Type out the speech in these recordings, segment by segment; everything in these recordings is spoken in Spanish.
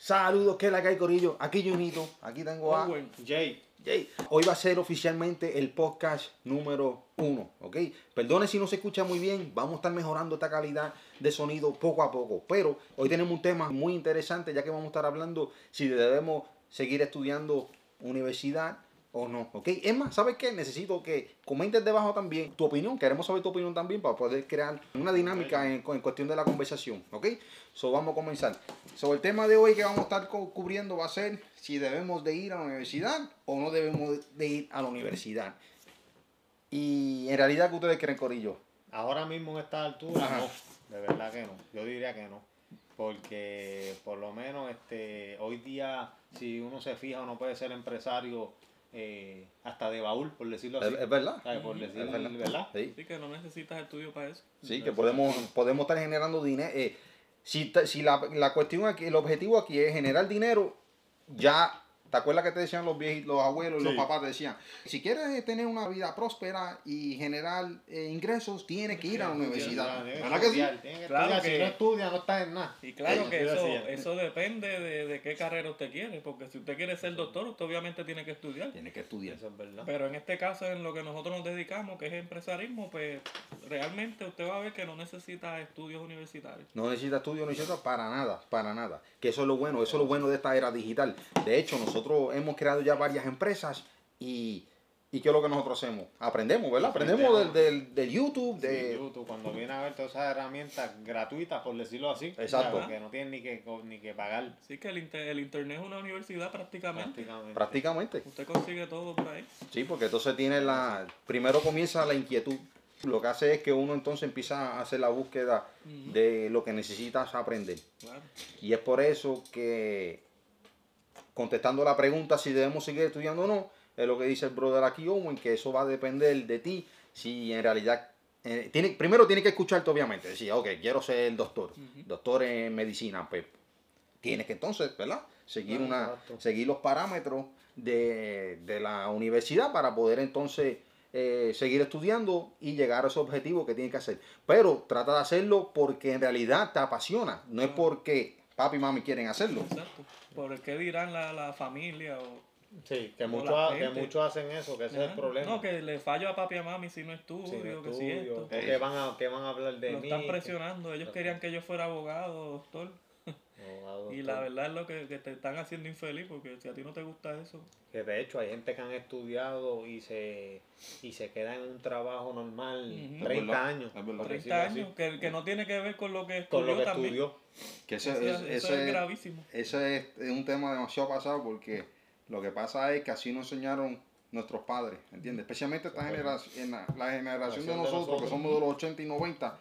Saludos, que la que hay, Corillo. Aquí Junito, aquí tengo a. Jay, Jay. Hoy va a ser oficialmente el podcast número uno, ¿ok? Perdone si no se escucha muy bien, vamos a estar mejorando esta calidad de sonido poco a poco. Pero hoy tenemos un tema muy interesante, ya que vamos a estar hablando si debemos seguir estudiando universidad o no, ¿ok? Es más, ¿sabes qué? Necesito que comentes debajo también tu opinión. Queremos saber tu opinión también para poder crear una dinámica en, en cuestión de la conversación, ¿ok? So, vamos a comenzar. So, el tema de hoy que vamos a estar cu- cubriendo va a ser si debemos de ir a la universidad o no debemos de ir a la universidad. Y en realidad, ¿qué ustedes creen, Corillo? ahora mismo en esta altura Ajá. no, de verdad que no. Yo diría que no. Porque por lo menos este hoy día, si uno se fija, uno puede ser empresario eh, hasta de baúl, por decirlo así. ¿Es, es verdad? ¿Sabes? Por decir, Es verdad. ¿verdad? Sí. Que no necesitas estudio para eso. Sí, que podemos, podemos estar generando dinero. eh, si si la, la cuestión aquí, el objetivo aquí es generar dinero, ya, ¿te acuerdas que te decían los viejitos, los abuelos y los Sí. papás? Te decían, si quieres tener una vida próspera y generar eh, ingresos, tienes que ir a la universidad. Tiene que ¿Verdad que sí? tiene que Claro estudiar. que- Si no estudia, no está en nada. Y claro Sí, que eso, eso depende de, de qué carrera usted quiere, porque si usted quiere ser doctor, usted obviamente tiene que estudiar. Tienes que estudiar. Eso es verdad. Pero en este caso, en lo que nosotros nos dedicamos, que es empresarismo, pues realmente usted va a ver que no necesita estudios universitarios. No necesita estudio, no necesita para nada, para nada. Que eso es lo bueno, eso es lo bueno de esta era digital. De hecho, nosotros hemos creado ya varias empresas y, y ¿qué es lo que nosotros hacemos? Aprendemos, ¿verdad? Aprendemos del, del, del YouTube, Sí, de... YouTube, cuando viene a ver todas esas herramientas gratuitas, por decirlo así. Exacto. ¿sabes? Que no tienen ni que, ni que pagar Así que el, inter- el internet es una universidad prácticamente. prácticamente. prácticamente. Usted consigue todo por ahí. Sí, porque entonces tiene la... Primero comienza la inquietud. Lo que hace es que uno entonces empieza a hacer la búsqueda de lo que necesitas aprender. Claro. Y es por eso que, contestando la pregunta si debemos seguir estudiando o no, es lo que dice el brother aquí, Owen, que eso va a depender de ti, si en realidad... eh, tiene, primero tiene que escucharte, obviamente, decir, ok, quiero ser doctor, Ujú. doctor en medicina, pues tienes que entonces, ¿verdad? Seguir, una, exacto. seguir los parámetros de, de la universidad para poder entonces eh, seguir estudiando y llegar a ese objetivo que tienes que hacer. Pero trata de hacerlo porque en realidad te apasiona, no es porque papi y mami quieren hacerlo. Exacto. ¿Por qué dirán la, la familia o Sí, que muchos que muchos hacen eso, que ese es el problema. No, que le fallo a papi y a mami si no estudio, Si no que si esto. o que van a, que van a hablar de Lo mí. están que- presionando. Ellos Lo- querían que yo fuera abogado, doctor. Abogado, Y la verdad es lo que, que te están haciendo infeliz porque si a ti no te gusta eso. Que de hecho hay gente que han estudiado y se y se queda en un trabajo normal Ujú. 30 Es verdad, años. es verdad. por 30 decirlo así, años, que, que no tiene que ver con lo que Con estudió lo que también. estudió. Que ese, Eso, es, eso es es- gravísimo. ese es, es un tema demasiado pasado porque lo que pasa es que así nos enseñaron nuestros padres, ¿entiendes? Especialmente esta generación, la, la generación de Generación de nosotros, que nosotros. somos de los 80 y 90,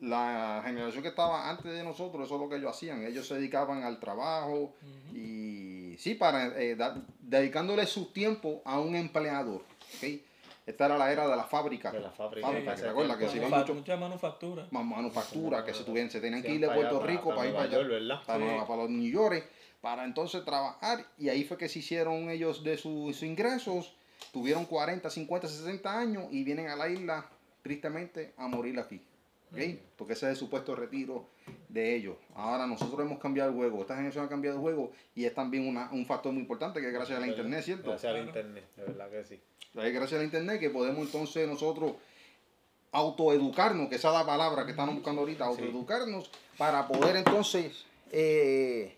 la generación que estaba antes de nosotros, eso es lo que ellos hacían. Ellos se dedicaban al trabajo y sí, para eh, dedicándole su tiempo a un empleador. ¿ok? Esta era la era de la fábrica. De la fábrica. Fábrica. Que se iban Manufa- mucho mucha manufactura. más manufactura, que se, tuvieran, se tenían que ir de Puerto Rico para, ir para allá para, Sí. Nueva- para los New York, para entonces trabajar. Y ahí fue que se hicieron ellos de sus, sus ingresos. Tuvieron 40, 50, 60 años y vienen a la isla, tristemente, a morir aquí. Porque ese es el supuesto retiro de ellos. Ahora nosotros hemos cambiado el juego. Esta generación ha cambiado el juego y es también una- un factor muy importante que es gracias a la internet, ¿cierto? Gracias al Claro. internet, de verdad que sí. Es gracias a la internet que podemos entonces nosotros autoeducarnos, que esa es la palabra que estamos buscando ahorita, autoeducarnos para poder entonces eh,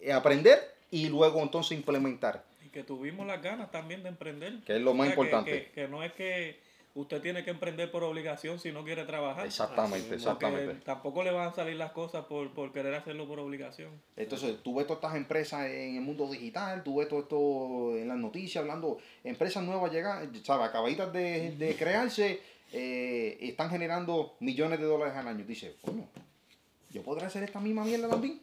eh, aprender y luego entonces implementar. Y que tuvimos las ganas también de emprender. Que es lo más que- importante. Que, que no es que usted tiene que emprender por obligación si no quiere trabajar. Exactamente, exactamente. tampoco le van a salir las cosas por, por querer hacerlo por obligación. Entonces, tú ves todas estas empresas en el mundo digital, tú ves todo esto en las noticias hablando, empresas nuevas llegan, ¿sabes? Acabaditas de, de crearse, eh, están generando millones de dólares al año. Dice, bueno, yo podré hacer esta misma mierda también.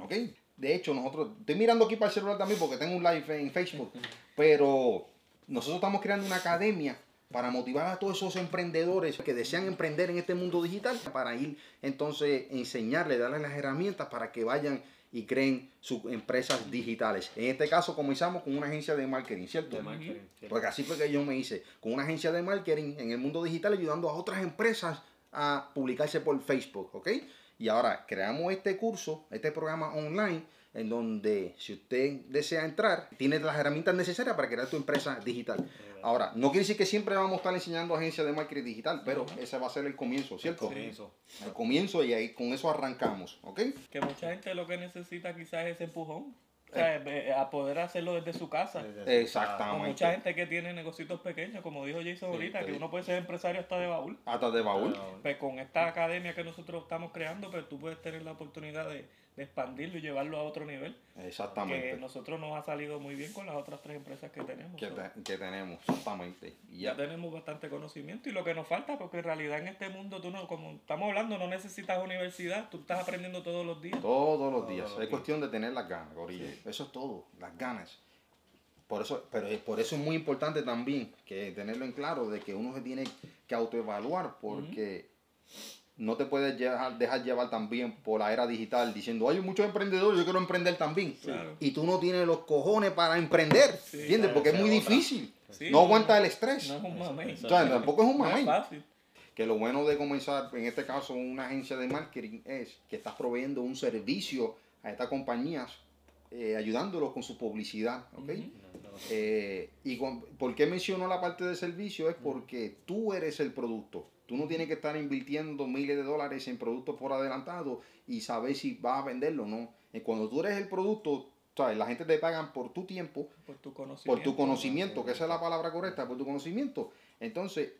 ¿Ok? De hecho, nosotros, estoy mirando aquí para el celular también porque tengo un live en Facebook, pero nosotros estamos creando una academia para motivar a todos esos emprendedores que desean emprender en este mundo digital, para ir entonces enseñarles, darles las herramientas para que vayan y creen sus empresas digitales. En este caso comenzamos con una agencia de marketing, ¿cierto? De marketing. Porque así fue que yo me hice, con una agencia de marketing en el mundo digital ayudando a otras empresas a publicarse por Facebook, ¿ok? Y ahora creamos este curso, este programa online, en donde si usted desea entrar, tiene las herramientas necesarias para crear tu empresa digital. Ahora, no quiere decir que siempre vamos a estar enseñando agencias de marketing digital, pero ese va a ser el comienzo, ¿cierto? Comienzo. El comienzo y ahí con eso arrancamos, ¿ok? Que mucha gente lo que necesita quizás es ese empujón. O sea, eh, a poder hacerlo desde su casa. Exactamente. Como mucha gente que tiene negocios pequeños, como dijo Jason ahorita, sí. que uno puede ser empresario hasta de baúl. Hasta de baúl. Pues con esta academia que nosotros estamos creando, pues tú puedes tener la oportunidad de, de expandirlo y llevarlo a otro nivel. Que Exactamente. nosotros nos ha salido muy bien con las otras tres empresas que tenemos. Que, te- que tenemos, exactamente. Ya ya, tenemos bastante conocimiento y lo que nos falta, porque en realidad en este mundo, tú no, como estamos hablando, no necesitas universidad, tú estás aprendiendo todos los días. todos los Todos días. los es días. cuestión de tener las ganas, Corillo. Eso es todo, las ganas. Por eso, pero por eso es muy importante también que tenerlo en claro de que uno se tiene que autoevaluar porque no te puedes dejar, dejar llevar también por la era digital diciendo, hay muchos emprendedores, yo quiero emprender también. Claro. Y tú no tienes los cojones para emprender, Sí, ¿entiendes? claro, Porque es muy otra. difícil. Sí, no aguanta el estrés. No es un mamey. Eso- O sea, tampoco es un No es mamey. fácil. Que lo bueno de comenzar, en este caso, una agencia de marketing es que estás proveyendo un servicio a estas compañías, eh, ayudándolos con su publicidad, ¿ok? Eh, y con- ¿por qué menciono la parte de servicio? Es porque tú eres el producto. Tú no tienes que estar invirtiendo miles de dólares en productos por adelantado y saber si vas a venderlo o no. Y cuando tú eres el producto, ¿sabes? la gente te pagan por tu tiempo, Por tu conocimiento. por tu conocimiento, que esa es la palabra correcta, por tu conocimiento. Entonces,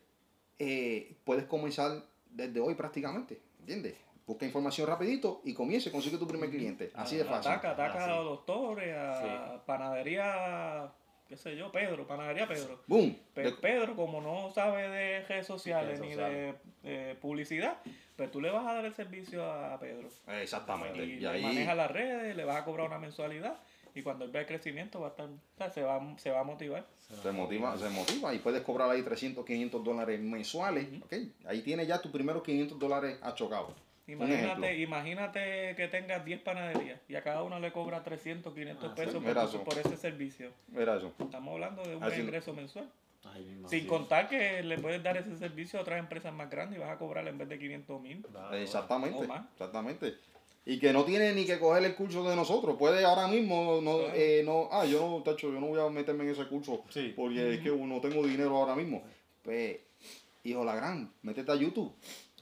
eh, puedes comenzar desde hoy prácticamente, ¿entiendes? Busca información rapidito y comience, consigue tu primer cliente. Así de fácil. Ataca, ataca Así. a los doctores, a panadería, qué sé yo, Pedro, panadería Pedro. ¡Boom! Pe- De- Pedro, como no sabe de redes sociales ni de eh, publicidad, pues tú le vas a dar el servicio a Pedro. Exactamente. Y, Y, le ahí, maneja las redes, le vas a cobrar una mensualidad y cuando él vea el crecimiento va a estar, o sea, se va, se va a motivar. Se motiva, se motiva y puedes cobrar ahí 300, 500 dólares mensuales. ¿ok? Ahí tienes ya tus primeros 500 dólares achocados. Imagínate, imagínate que tengas 10 panaderías y a cada uno le cobra 300, 500 Ah, pesos sí. por, ese servicio. Estamos hablando de un Así- ingreso mensual. Ay, Sin contar que le puedes dar ese servicio a otras empresas más grandes y vas a cobrar en vez de 500 mil. Claro, Exactamente. O más. Exactamente. Y que no tiene ni que coger el curso de nosotros. Puede ahora mismo, no, Claro. eh, no, ah, yo no, tacho, yo no voy a meterme en ese curso Sí. porque es que no tengo dinero ahora mismo. Pues, hijo la gran, métete a YouTube.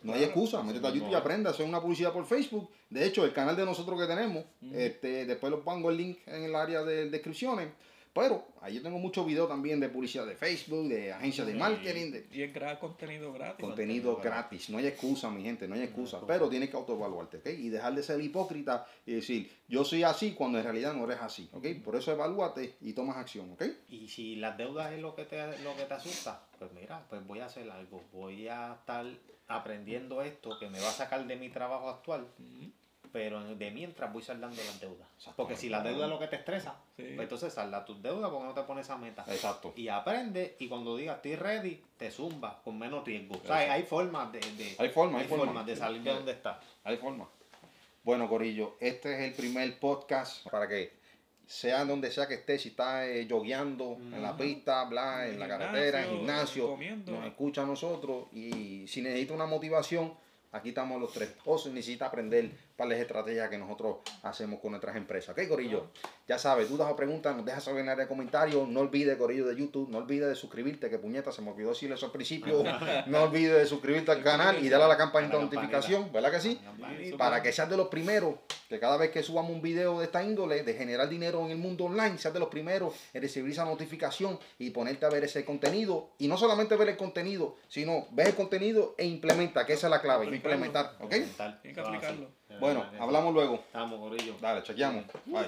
No hay excusa, métete a YouTube y es. aprenda a hacer una publicidad por Facebook. De hecho, el canal de nosotros que tenemos, este, después los pongo el link en el área de descripciones. Pero ahí yo tengo muchos videos también de publicidad de Facebook, de agencias de marketing, de Y es gra- contenido gratis. contenido contenido gratis. No hay excusa, mi gente, no hay excusa. Pero tienes que autoevaluarte, ¿ok? Y dejar de ser hipócrita y decir, yo soy así cuando en realidad no eres así, ¿ok? Por eso evalúate y tomas acción, ¿ok? Y si las deudas es lo que te lo que te asusta, pues mira, pues voy a hacer algo. Voy a estar aprendiendo esto que me va a sacar de mi trabajo actual, Ujú. Pero de mientras voy saldando las deudas. Porque si la deuda es lo que te estresa, Sí. pues entonces salda tus deudas porque no te pones esa meta. Exacto. Y aprende y cuando digas estoy ready, te zumba con menos riesgo. O sea, hay formas de, de- Hay forma, hay hay forma. formas de salir de donde estás. Hay forma. Bueno, Corillo, este es el primer podcast para que sea donde sea que estés, si estás eh, jogueando en la pista, bla, en En la carretera, en gimnasio, gimnasio, comiendo. nos escucha a nosotros y si necesita una motivación, aquí estamos los tres. O si necesita aprender para las estrategias que nosotros hacemos con nuestras empresas. ¿Ok, Corillo? Ya sabes, dudas o preguntas, nos dejas saber en el área de comentarios. No olvides, Corillo de YouTube, no olvides de suscribirte, que puñeta, se me olvidó decirle eso al principio. no olvides de suscribirte al canal y darle a la campanita de notificación, ¿verdad que sí? Para que seas de los primeros, que cada vez que subamos un video de esta índole, de generar dinero en el mundo online, seas de los primeros en recibir esa notificación y ponerte a ver ese contenido. Y no solamente ver el contenido, sino ver el contenido e implementa, que esa es la clave, implementar, ¿ok? Tienen que aplicarlo. Bueno, hablamos luego. Estamos, Corillo. Dale, chequeamos. Bye.